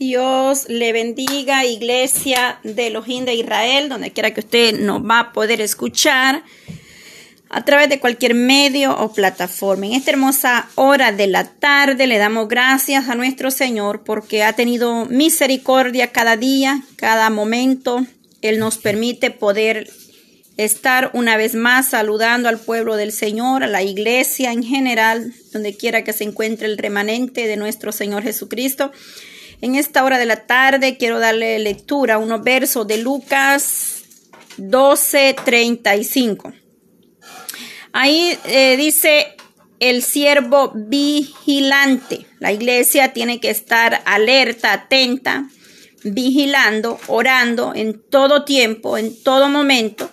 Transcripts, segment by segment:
Dios le bendiga, iglesia de Elohim de Israel, donde quiera que usted nos va a poder escuchar a través de cualquier medio o plataforma. En esta hermosa hora de la tarde le damos gracias a nuestro Señor porque ha tenido misericordia cada día, cada momento. Él nos permite poder estar una vez más saludando al pueblo del Señor, a la iglesia en general, donde quiera que se encuentre el remanente de nuestro Señor Jesucristo. En esta hora de la tarde quiero darle lectura a unos versos de Lucas 12:35. Ahí eh, dice el siervo vigilante. La iglesia tiene que estar alerta, atenta, vigilando, orando en todo tiempo, en todo momento,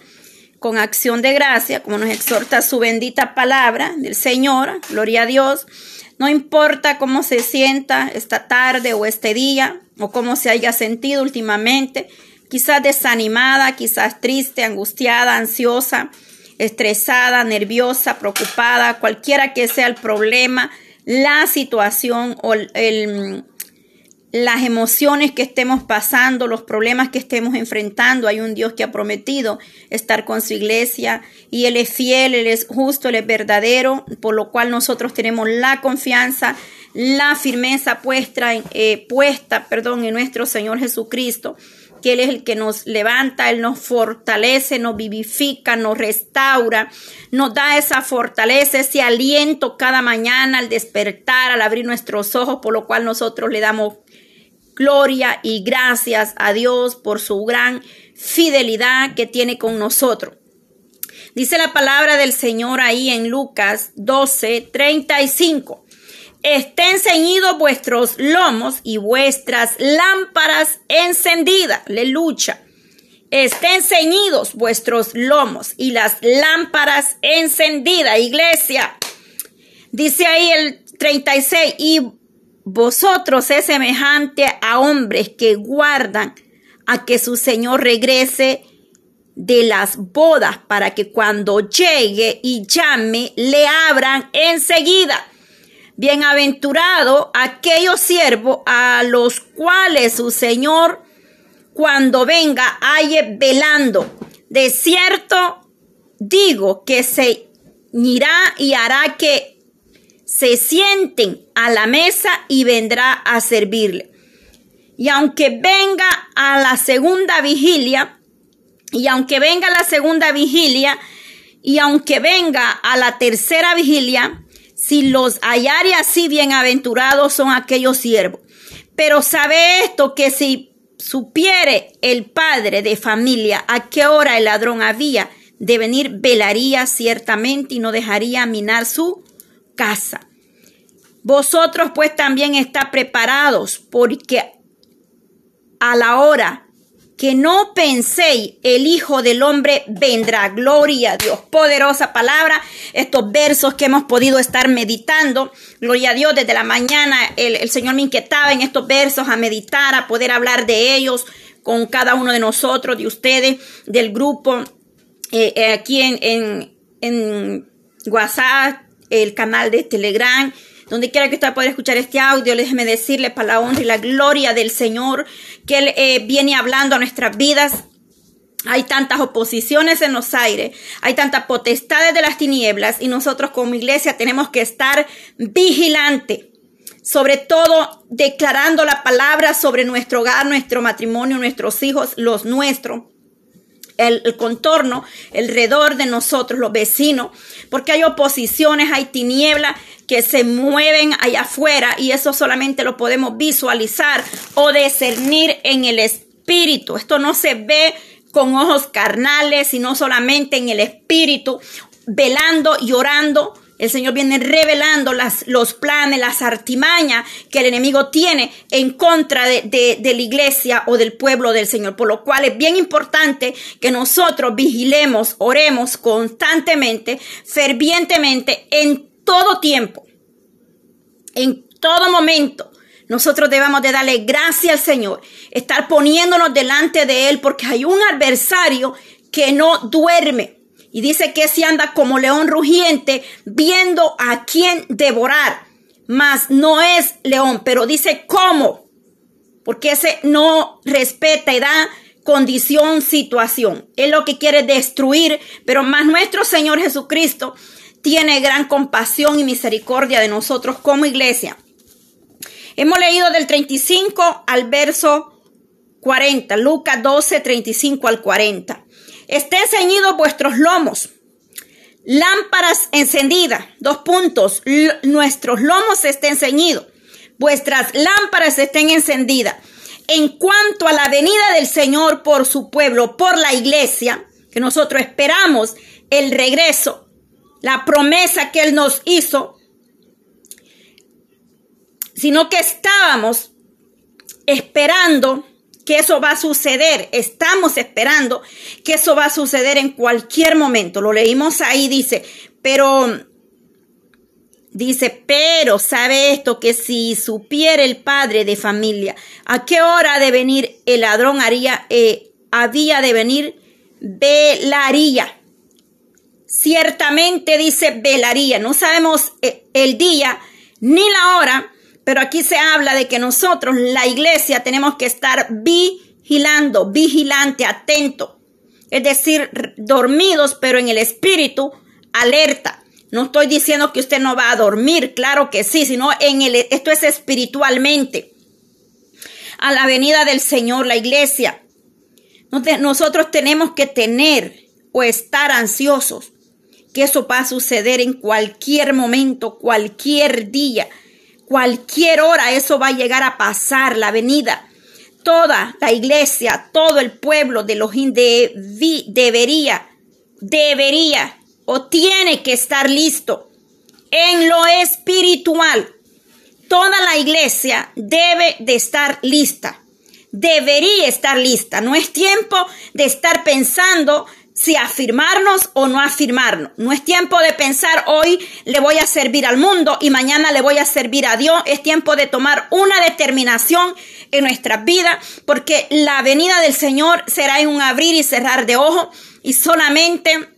con acción de gracia, como nos exhorta su bendita palabra del Señor. Gloria a Dios no importa cómo se sienta esta tarde o este día o cómo se haya sentido últimamente, quizás desanimada, quizás triste, angustiada, ansiosa, estresada, nerviosa, preocupada, cualquiera que sea el problema, la situación o el, las emociones que estemos pasando, los problemas que estemos enfrentando. Hay un Dios que ha prometido estar con su iglesia y Él es fiel, Él es justo, Él es verdadero, por lo cual nosotros tenemos la confianza, la firmeza puesta, eh, puesta perdón, en nuestro Señor Jesucristo que Él es el que nos levanta, Él nos fortalece, nos vivifica, nos restaura, nos da esa fortaleza, ese aliento cada mañana al despertar, al abrir nuestros ojos, por lo cual nosotros le damos Gloria y gracias a Dios por su gran fidelidad que tiene con nosotros. Dice la palabra del Señor ahí en Lucas 12, 35. Estén ceñidos vuestros lomos y vuestras lámparas encendidas. Aleluya. Estén ceñidos vuestros lomos y las lámparas encendidas, iglesia. Dice ahí el 36, y vosotros es semejante a hombres que guardan a que su Señor regrese de las bodas para que cuando llegue y llame le abran enseguida. Bienaventurado aquellos siervos a los cuales su Señor cuando venga halle velando. De cierto digo que se irá y hará que se sienten a la mesa y vendrá a servirle. Y aunque venga a la segunda vigilia, y aunque venga la segunda vigilia, y aunque venga a la tercera vigilia, si los hallare así bienaventurados son aquellos siervos. Pero sabe esto que si supiere el padre de familia a qué hora el ladrón había de venir, velaría ciertamente y no dejaría minar su casa. Vosotros pues también está preparados porque a la hora que no penséis, el Hijo del Hombre vendrá. Gloria a Dios. Poderosa palabra. Estos versos que hemos podido estar meditando. Gloria a Dios. Desde la mañana el, Señor me inquietaba en estos versos a meditar, a poder hablar de ellos con cada uno de nosotros, de ustedes, del grupo. Eh, eh, aquí en, en, en WhatsApp, el canal de Telegram, donde quiera que usted pueda escuchar este audio, déjeme decirle para la honra y la gloria del Señor que Él eh, viene hablando a nuestras vidas. Hay tantas oposiciones en los aires, hay tantas potestades de las tinieblas y nosotros como iglesia tenemos que estar vigilante, sobre todo declarando la palabra sobre nuestro hogar, nuestro matrimonio, nuestros hijos, los nuestros el, contorno, alrededor de nosotros, los vecinos, porque hay oposiciones, hay tinieblas que se mueven allá afuera y eso solamente lo podemos visualizar o discernir en el espíritu. Esto no se ve con ojos carnales, sino solamente en el espíritu, velando y orando el Señor viene revelando las, los planes, las artimañas que el enemigo tiene en contra de, de, la iglesia o del pueblo del Señor. Por lo cual es bien importante que nosotros vigilemos, oremos constantemente, fervientemente, en todo tiempo, en todo momento. Nosotros debemos de darle gracias al Señor, estar poniéndonos delante de Él porque hay un adversario que no duerme y dice que se anda como león rugiente viendo a quién devorar. Mas no es león, pero dice cómo. porque ese no respeta y da condición, situación. Es lo que quiere destruir, pero más nuestro Señor Jesucristo tiene gran compasión y misericordia de nosotros como iglesia. Hemos leído del 35 al verso 40, Lucas 12, 35 al 40. Estén ceñidos vuestros lomos, lámparas encendidas, dos puntos, nuestros lomos estén ceñidos, vuestras lámparas estén encendidas. En cuanto a la venida del Señor por su pueblo, por la iglesia, que nosotros esperamos el regreso, la promesa que Él nos hizo, sino que estábamos esperando que eso va a suceder. Estamos esperando que eso va a suceder en cualquier momento. Lo leímos ahí, dice, pero, dice, pero sabe esto, que si supiera el padre de familia a qué hora de venir el ladrón haría, eh, había de venir, velaría. Ciertamente dice velaría. No sabemos eh, el día ni la hora, pero aquí se habla de que nosotros, la iglesia, tenemos que estar vigilando, vigilante, atento. Es decir, dormidos, pero en el espíritu, alerta. No estoy diciendo que usted no va a dormir, claro que sí, sino en el, esto es espiritualmente. A la venida del Señor, la iglesia. Nosotros tenemos que tener o estar ansiosos que eso va a suceder en cualquier momento, cualquier día cualquier hora eso va a llegar a pasar, la venida. Toda la iglesia, todo el pueblo de los de, debería, debería o tiene que estar listo en lo espiritual. Toda la iglesia debe de estar lista. Debería estar lista. No es tiempo de estar pensando si afirmarnos o no afirmarnos. No es tiempo de pensar hoy le voy a servir al mundo y mañana le voy a servir a Dios. Es tiempo de tomar una determinación en nuestra vida porque la venida del Señor será en un abrir y cerrar de ojos y solamente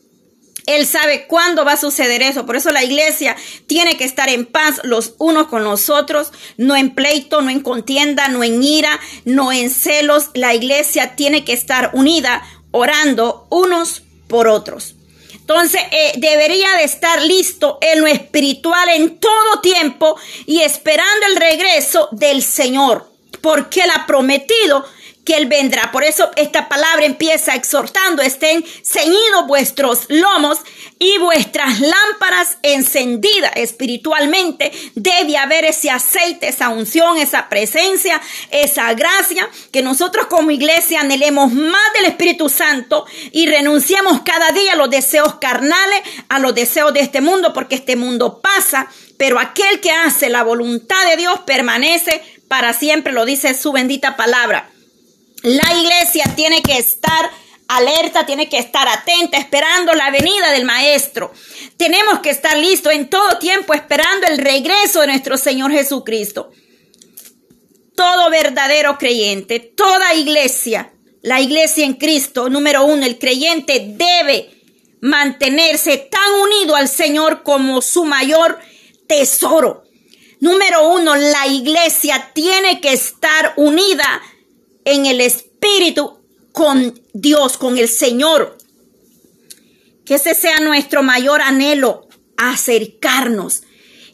él sabe cuándo va a suceder eso. Por eso la iglesia tiene que estar en paz los unos con los otros, no en pleito, no en contienda, no en ira, no en celos. La iglesia tiene que estar unida orando unos por otros. Entonces eh, debería de estar listo en lo espiritual en todo tiempo y esperando el regreso del Señor, porque Él ha prometido que Él vendrá. Por eso esta palabra empieza exhortando, estén ceñidos vuestros lomos y vuestras lámparas encendidas espiritualmente. Debe haber ese aceite, esa unción, esa presencia, esa gracia, que nosotros como iglesia anhelemos más del Espíritu Santo y renunciemos cada día a los deseos carnales, a los deseos de este mundo, porque este mundo pasa, pero aquel que hace la voluntad de Dios permanece para siempre, lo dice su bendita palabra. La iglesia tiene que estar alerta, tiene que estar atenta, esperando la venida del Maestro. Tenemos que estar listos en todo tiempo esperando el regreso de nuestro Señor Jesucristo. Todo verdadero creyente, toda iglesia, la iglesia en Cristo, número uno, el creyente debe mantenerse tan unido al Señor como su mayor tesoro. Número uno, la iglesia tiene que estar unida en el Espíritu con Dios, con el Señor. Que ese sea nuestro mayor anhelo, acercarnos,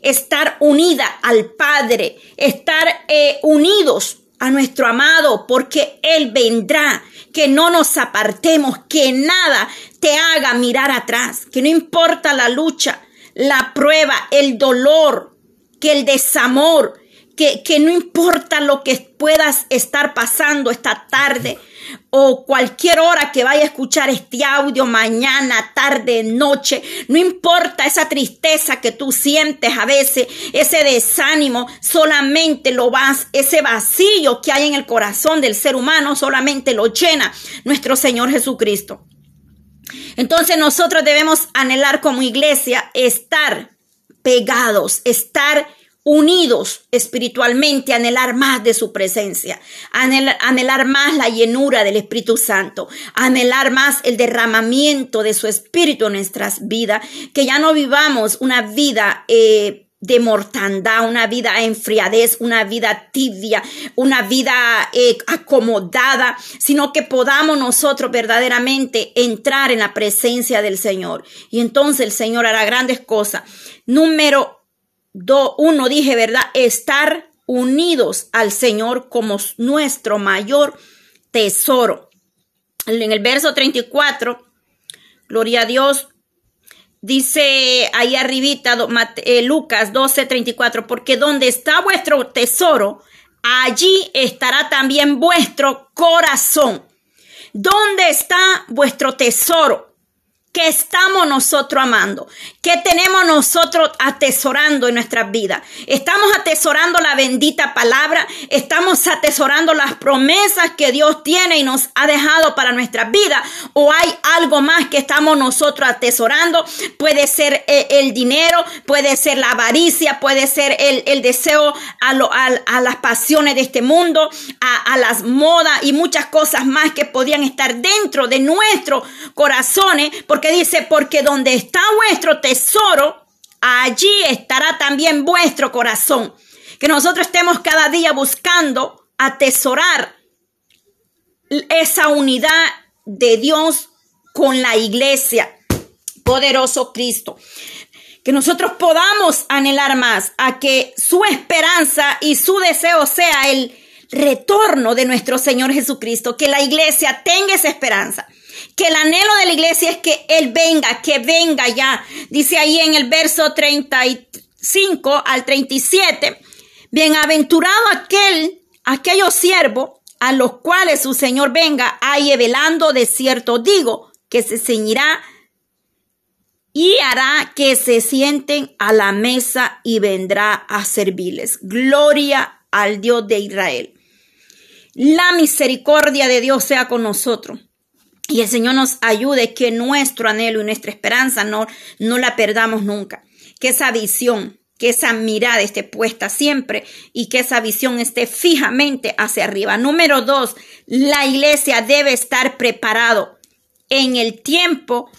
estar unida al Padre, estar eh, unidos a nuestro amado, porque Él vendrá, que no nos apartemos, que nada te haga mirar atrás, que no importa la lucha, la prueba, el dolor, que el desamor, que, no importa lo que puedas estar pasando esta tarde o cualquier hora que vaya a escuchar este audio, mañana, tarde, noche, no importa esa tristeza que tú sientes a veces, ese desánimo, solamente lo vas, ese vacío que hay en el corazón del ser humano, solamente lo llena nuestro Señor Jesucristo. Entonces nosotros debemos anhelar como iglesia estar pegados, estar unidos espiritualmente, anhelar más de su presencia, anhelar, más la llenura del Espíritu Santo, anhelar más el derramamiento de su Espíritu en nuestras vidas, que ya no vivamos una vida eh, de mortandad, una vida enfriadez, una vida tibia, una vida eh, acomodada, sino que podamos nosotros verdaderamente entrar en la presencia del Señor. Y entonces el Señor hará grandes cosas. Número dos, uno dije, ¿verdad? Estar unidos al Señor como nuestro mayor tesoro. En el verso 34, gloria a Dios, Dice ahí arribita eh, Lucas 12:34, porque donde está vuestro tesoro, allí estará también vuestro corazón. ¿Dónde está vuestro tesoro? ¿Qué estamos nosotros amando? ¿Qué tenemos nosotros atesorando en nuestras vidas? ¿Estamos atesorando la bendita palabra? ¿Estamos atesorando las promesas que Dios tiene y nos ha dejado para nuestras vidas? ¿O hay algo más que estamos nosotros atesorando? Puede ser eh, el, dinero, puede ser la avaricia, puede ser el, deseo a, las pasiones de este mundo, a, a las modas y muchas cosas más que podrían estar dentro de nuestros corazones porque dice, porque donde está vuestro tesoro, allí estará también vuestro corazón. Que nosotros estemos cada día buscando atesorar esa unidad de Dios con la iglesia. Poderoso Cristo. Que nosotros podamos anhelar más a que su esperanza y su deseo sea el retorno de nuestro Señor Jesucristo. Que la iglesia tenga esa esperanza que el anhelo de la iglesia es que Él venga, que venga ya. Dice ahí en el verso 35 al 37, bienaventurado aquel, aquellos siervos a los cuales su Señor venga, ahí velando de cierto digo, que se ceñirá y hará que se sienten a la mesa y vendrá a servirles. Gloria al Dios de Israel. La misericordia de Dios sea con nosotros. Y el Señor nos ayude que nuestro anhelo y nuestra esperanza no, no la perdamos nunca. Que esa visión, que esa mirada esté puesta siempre y que esa visión esté fijamente hacia arriba. Número dos, la iglesia debe estar preparado en el tiempo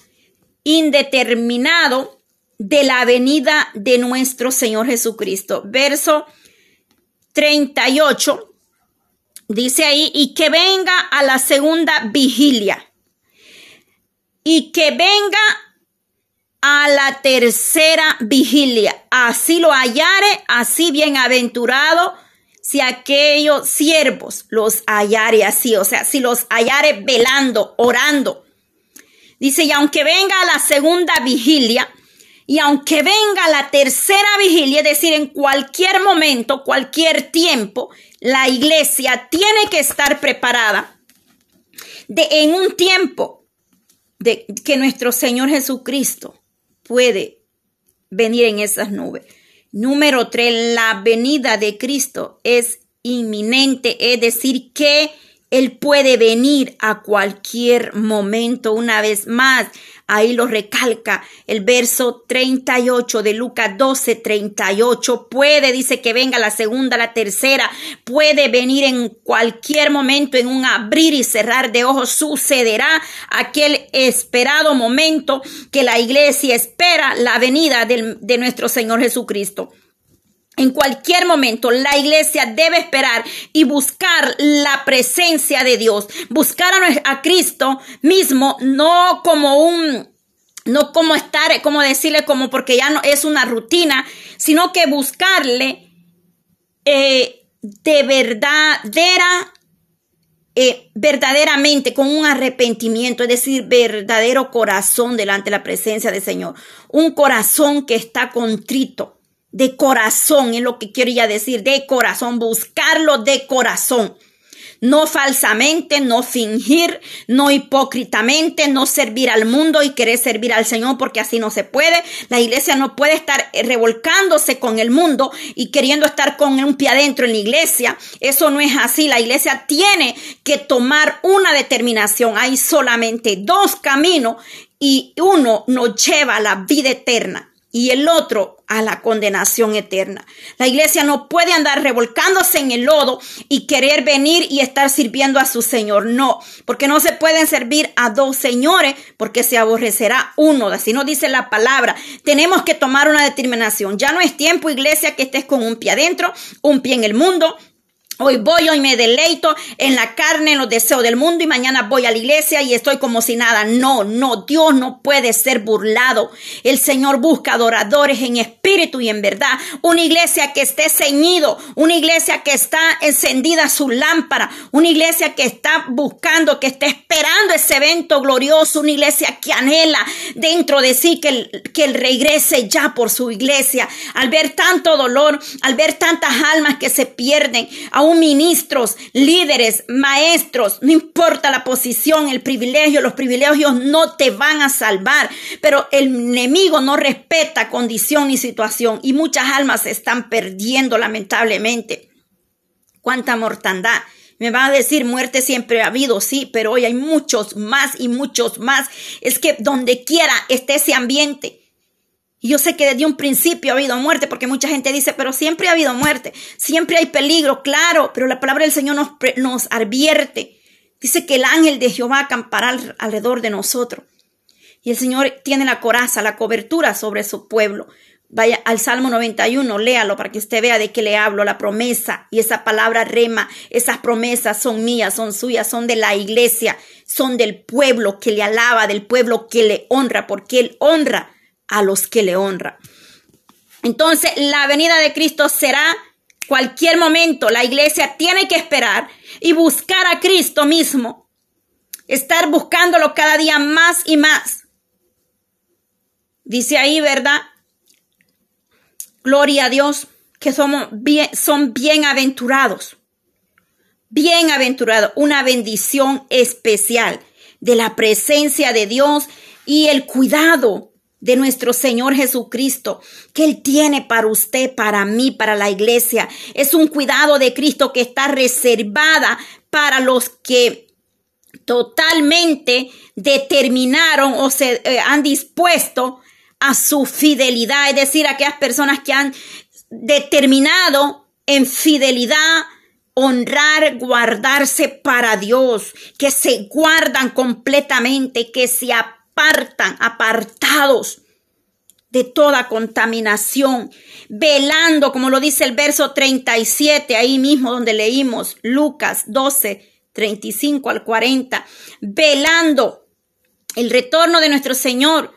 indeterminado de la venida de nuestro Señor Jesucristo. Verso 38 dice ahí, y que venga a la segunda vigilia y que venga a la tercera vigilia. Así lo hallare, así bienaventurado si aquellos siervos los hallare así, o sea, si los hallare velando, orando. Dice, y aunque venga a la segunda vigilia, y aunque venga la tercera vigilia, es decir, en cualquier momento, cualquier tiempo, la iglesia tiene que estar preparada de en un tiempo de que nuestro Señor Jesucristo puede venir en esas nubes. Número tres, la venida de Cristo es inminente, es decir, que Él puede venir a cualquier momento una vez más. Ahí lo recalca el verso 38 de Lucas 12, 38. Puede, dice que venga la segunda, la tercera. Puede venir en cualquier momento, en un abrir y cerrar de ojos. Sucederá aquel esperado momento que la iglesia espera la venida de nuestro Señor Jesucristo. En cualquier momento la iglesia debe esperar y buscar la presencia de Dios, buscar a, Cristo mismo, no como un, no como estar, como decirle como porque ya no es una rutina, sino que buscarle eh, de verdadera, eh, verdaderamente, con un arrepentimiento, es decir, verdadero corazón delante de la presencia del Señor, un corazón que está contrito de corazón, es lo que quiero decir, de corazón, buscarlo de corazón. No falsamente, no fingir, no hipócritamente, no servir al mundo y querer servir al Señor porque así no se puede. La iglesia no puede estar revolcándose con el mundo y queriendo estar con un pie adentro en la iglesia. Eso no es así. La iglesia tiene que tomar una determinación. Hay solamente dos caminos y uno nos lleva a la vida eterna y el otro a la condenación eterna. La iglesia no puede andar revolcándose en el lodo y querer venir y estar sirviendo a su Señor. No, porque no se pueden servir a dos señores porque se aborrecerá uno. Así nos dice la palabra. Tenemos que tomar una determinación. Ya no es tiempo, iglesia, que estés con un pie adentro, un pie en el mundo, Hoy voy, hoy me deleito en la carne, en los deseos del mundo y mañana voy a la iglesia y estoy como si nada. No, no, Dios no puede ser burlado. El Señor busca adoradores en espíritu y en verdad. Una iglesia que esté ceñido, una iglesia que está encendida su lámpara, una iglesia que está buscando, que está esperando ese evento glorioso, una iglesia que anhela dentro de sí que el, que regrese ya por su iglesia. Al ver tanto dolor, al ver tantas almas que se pierden, ministros, líderes, maestros, no importa la posición, el privilegio, los privilegios no te van a salvar, pero el enemigo no respeta condición ni situación y muchas almas se están perdiendo lamentablemente. Cuánta mortandad. Me va a decir, muerte siempre ha habido, sí, pero hoy hay muchos más y muchos más. Es que donde quiera esté ese ambiente, y yo sé que desde un principio ha habido muerte, porque mucha gente dice, pero siempre ha habido muerte, siempre hay peligro, claro, pero la palabra del Señor nos, nos advierte. Dice que el ángel de Jehová acampará alrededor de nosotros. Y el Señor tiene la coraza, la cobertura sobre su pueblo. Vaya al Salmo 91, léalo para que usted vea de qué le hablo, la promesa y esa palabra rema, esas promesas son mías, son suyas, son de la iglesia, son del pueblo que le alaba, del pueblo que le honra, porque él honra a los que le honran. Entonces, la venida de Cristo será cualquier momento. La iglesia tiene que esperar y buscar a Cristo mismo. Estar buscándolo cada día más y más. Dice ahí, ¿verdad? Gloria a Dios, que somos bien, son bienaventurados. Bienaventurados, una bendición especial de la presencia de Dios y el cuidado de nuestro Señor Jesucristo que Él tiene para usted, para mí, para la iglesia. Es un cuidado de Cristo que está reservada para los que totalmente determinaron o se eh, han dispuesto a su fidelidad, es decir, aquellas personas que han determinado en fidelidad honrar, guardarse para Dios, que se guardan completamente, que se apartan, apartados de toda contaminación, velando, como lo dice el verso 37, ahí mismo donde leímos Lucas 12, 35 al 40, velando el retorno de nuestro Señor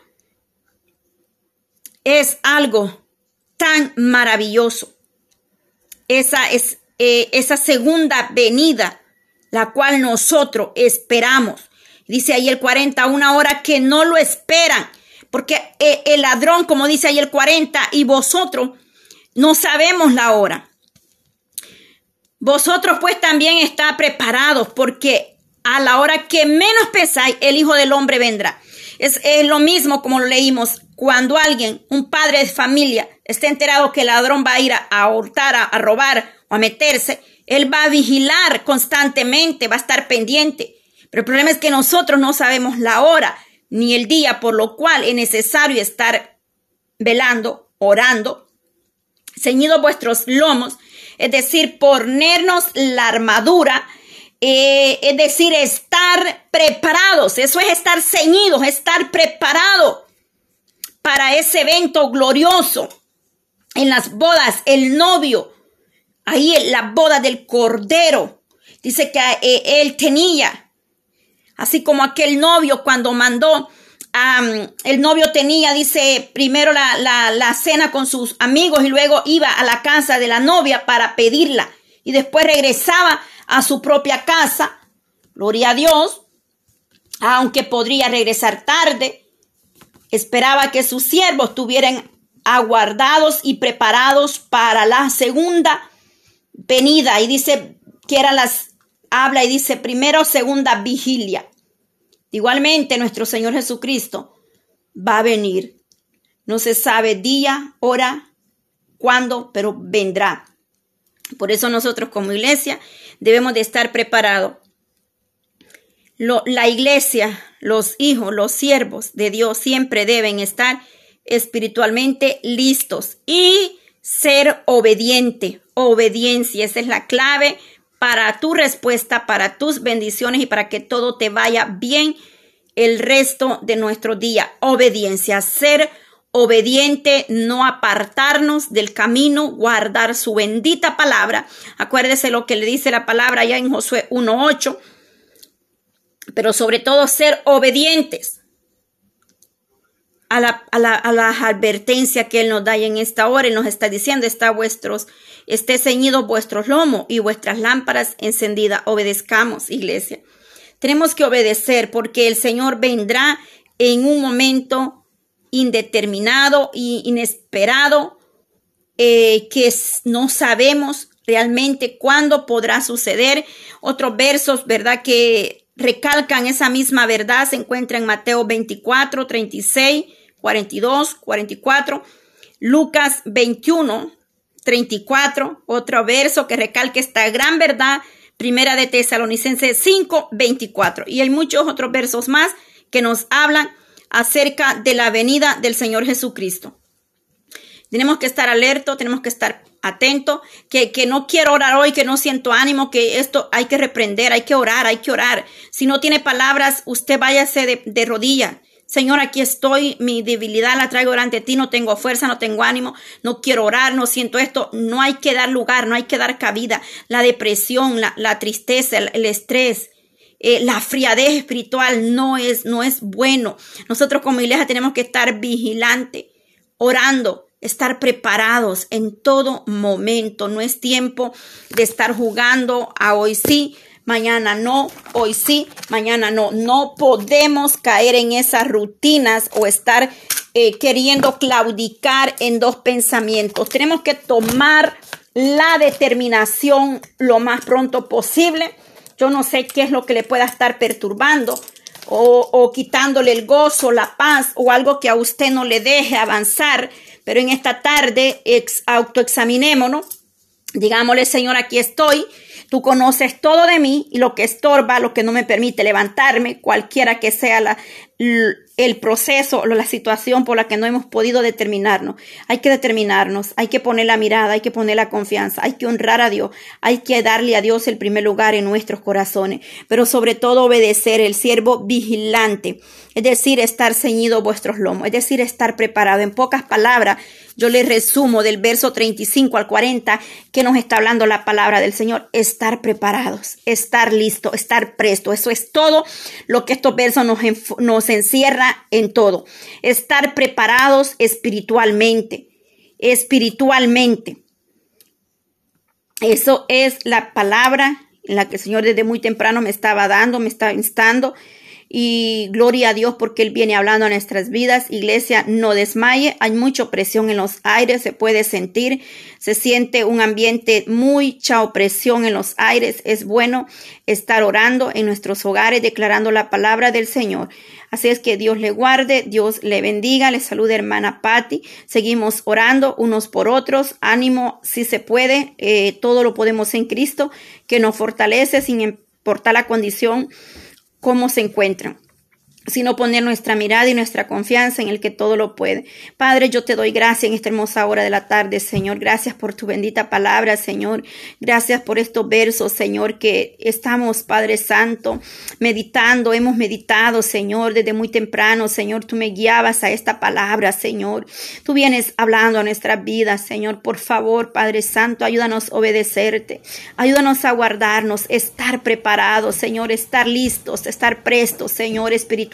es algo tan maravilloso. Esa es eh, esa segunda venida, la cual nosotros esperamos. Dice ahí el 40, una hora que no lo esperan, porque eh, el ladrón, como dice ahí el 40, y vosotros no sabemos la hora. Vosotros pues también está preparados, porque a la hora que menos pensáis, el Hijo del Hombre vendrá. Es, lo mismo como lo leímos, cuando alguien, un padre de familia, esté enterado que el ladrón va a ir a, a, a robar o a meterse, él va a vigilar constantemente, va a estar pendiente. Pero el problema es que nosotros no sabemos la hora ni el día, por lo cual es necesario estar velando, orando, ceñidos vuestros lomos, es decir, ponernos la armadura, eh, es decir, estar preparados. Eso es estar ceñidos, estar preparado para ese evento glorioso. En las bodas, el novio, ahí en la boda del cordero, dice que eh, él tenía Así como aquel novio cuando mandó, el novio tenía, dice, primero la, la cena con sus amigos y luego iba a la casa de la novia para pedirla y después regresaba a su propia casa. Gloria a Dios, aunque podría regresar tarde, esperaba que sus siervos estuvieran aguardados y preparados para la segunda venida. Y dice que eran las, habla y dice primero segunda vigilia. Igualmente nuestro Señor Jesucristo va a venir. No se sabe día, hora, cuándo, pero vendrá. Por eso nosotros como iglesia debemos de estar preparados. la iglesia, los hijos, los siervos de Dios siempre deben estar espiritualmente listos y ser obediente. Obediencia, esa es la clave para tu respuesta, para tus bendiciones y para que todo te vaya bien el resto de nuestro día. Obediencia, ser obediente, no apartarnos del camino, guardar su bendita palabra. Acuérdese lo que le dice la palabra ya en Josué 1.8, pero sobre todo ser obedientes a la, a, la, a la, advertencia que Él nos da en esta hora. Él nos está diciendo, está vuestros, esté ceñido vuestros lomos y vuestras lámparas encendidas. Obedezcamos, iglesia. Tenemos que obedecer porque el Señor vendrá en un momento indeterminado e inesperado eh, que no sabemos realmente cuándo podrá suceder. Otros versos, ¿verdad? Que recalcan esa misma verdad se encuentra en Mateo 24, 36, 42, 44, Lucas 21, 34, otro verso que recalca esta gran verdad, primera de Tesalonicenses 5, 24. Y hay muchos otros versos más que nos hablan acerca de la venida del Señor Jesucristo. Tenemos que estar alertos, tenemos que estar atentos, que, que no quiero orar hoy, que no siento ánimo, que esto hay que reprender, hay que orar, hay que orar. Si no tiene palabras, usted váyase de, de rodilla. Señor, aquí estoy, mi debilidad la traigo delante ti, no tengo fuerza, no tengo ánimo, no quiero orar, no siento esto. No hay que dar lugar, no hay que dar cabida. La depresión, la, tristeza, el, estrés, eh, la friadez espiritual no es, no es bueno. Nosotros como iglesia tenemos que estar vigilante, orando, estar preparados en todo momento. No es tiempo de estar jugando a hoy sí, mañana no, hoy sí, mañana no. No podemos caer en esas rutinas o estar eh, queriendo claudicar en dos pensamientos. Tenemos que tomar la determinación lo más pronto posible yo no sé qué es lo que le pueda estar perturbando o, quitándole el gozo, la paz o algo que a usted no le deje avanzar. Pero en esta tarde ex, autoexaminémonos. Digámosle, Señor, aquí estoy. Tú conoces todo de mí y lo que estorba, lo que no me permite levantarme, cualquiera que sea la, el proceso la situación por la que no hemos podido determinarnos. Hay que determinarnos, hay que poner la mirada, hay que poner la confianza, hay que honrar a Dios, hay que darle a Dios el primer lugar en nuestros corazones, pero sobre todo obedecer el siervo vigilante, es decir, estar ceñido vuestros lomos, es decir, estar preparado. En pocas palabras, yo les resumo del verso 35 al 40 que nos está hablando la palabra del Señor, estar preparados, estar listo, estar presto. Eso es todo lo que estos versos nos, nos encierra en todo. Estar preparados espiritualmente, espiritualmente. Eso es la palabra en la que el Señor desde muy temprano me estaba dando, me estaba instando. Y gloria a Dios porque Él viene hablando a nuestras vidas. Iglesia, no desmaye. Hay mucha presión en los aires, se puede sentir. Se siente un ambiente mucha opresión en los aires. Es bueno estar orando en nuestros hogares, declarando la palabra del Señor. Así es que Dios le guarde, Dios le bendiga, le salude hermana Patti. Seguimos orando unos por otros. Ánimo, si se puede, eh, todo lo podemos en Cristo, que nos fortalece sin importar la condición, cómo se encuentran sino poner nuestra mirada y nuestra confianza en el que todo lo puede. Padre, yo te doy gracias en esta hermosa hora de la tarde, Señor. Gracias por tu bendita palabra, Señor. Gracias por estos versos, Señor, que estamos, Padre Santo, meditando, hemos meditado, Señor, desde muy temprano, Señor. Tú me guiabas a esta palabra, Señor. Tú vienes hablando a nuestras vidas, Señor. Por favor, Padre Santo, ayúdanos a obedecerte. Ayúdanos a guardarnos, estar preparados, Señor, estar listos, estar prestos, Señor, espiritual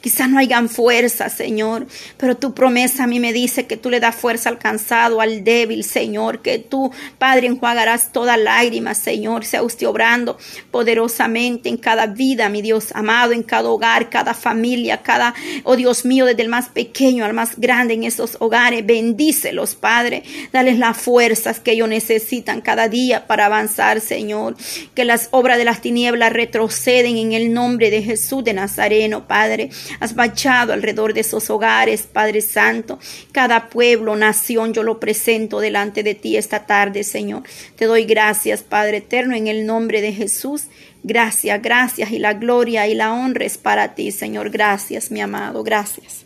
Quizás no hayan fuerza, Señor, pero tu promesa a mí me dice que tú le das fuerza al cansado, al débil, Señor, que tú, Padre, enjuagarás toda lágrima, Señor, sea usted obrando poderosamente en cada vida, mi Dios amado, en cada hogar, cada familia, cada, oh Dios mío, desde el más pequeño al más grande en esos hogares, bendícelos, Padre, dales las fuerzas que ellos necesitan cada día para avanzar, Señor, que las obras de las tinieblas retroceden en el nombre de Jesús de Nazaret. Padre. Has bachado alrededor de esos hogares, Padre Santo. Cada pueblo, nación, yo lo presento delante de ti esta tarde, Señor. Te doy gracias, Padre eterno, en el nombre de Jesús. Gracias, gracias y la gloria y la honra es para ti, Señor. Gracias, mi amado, gracias.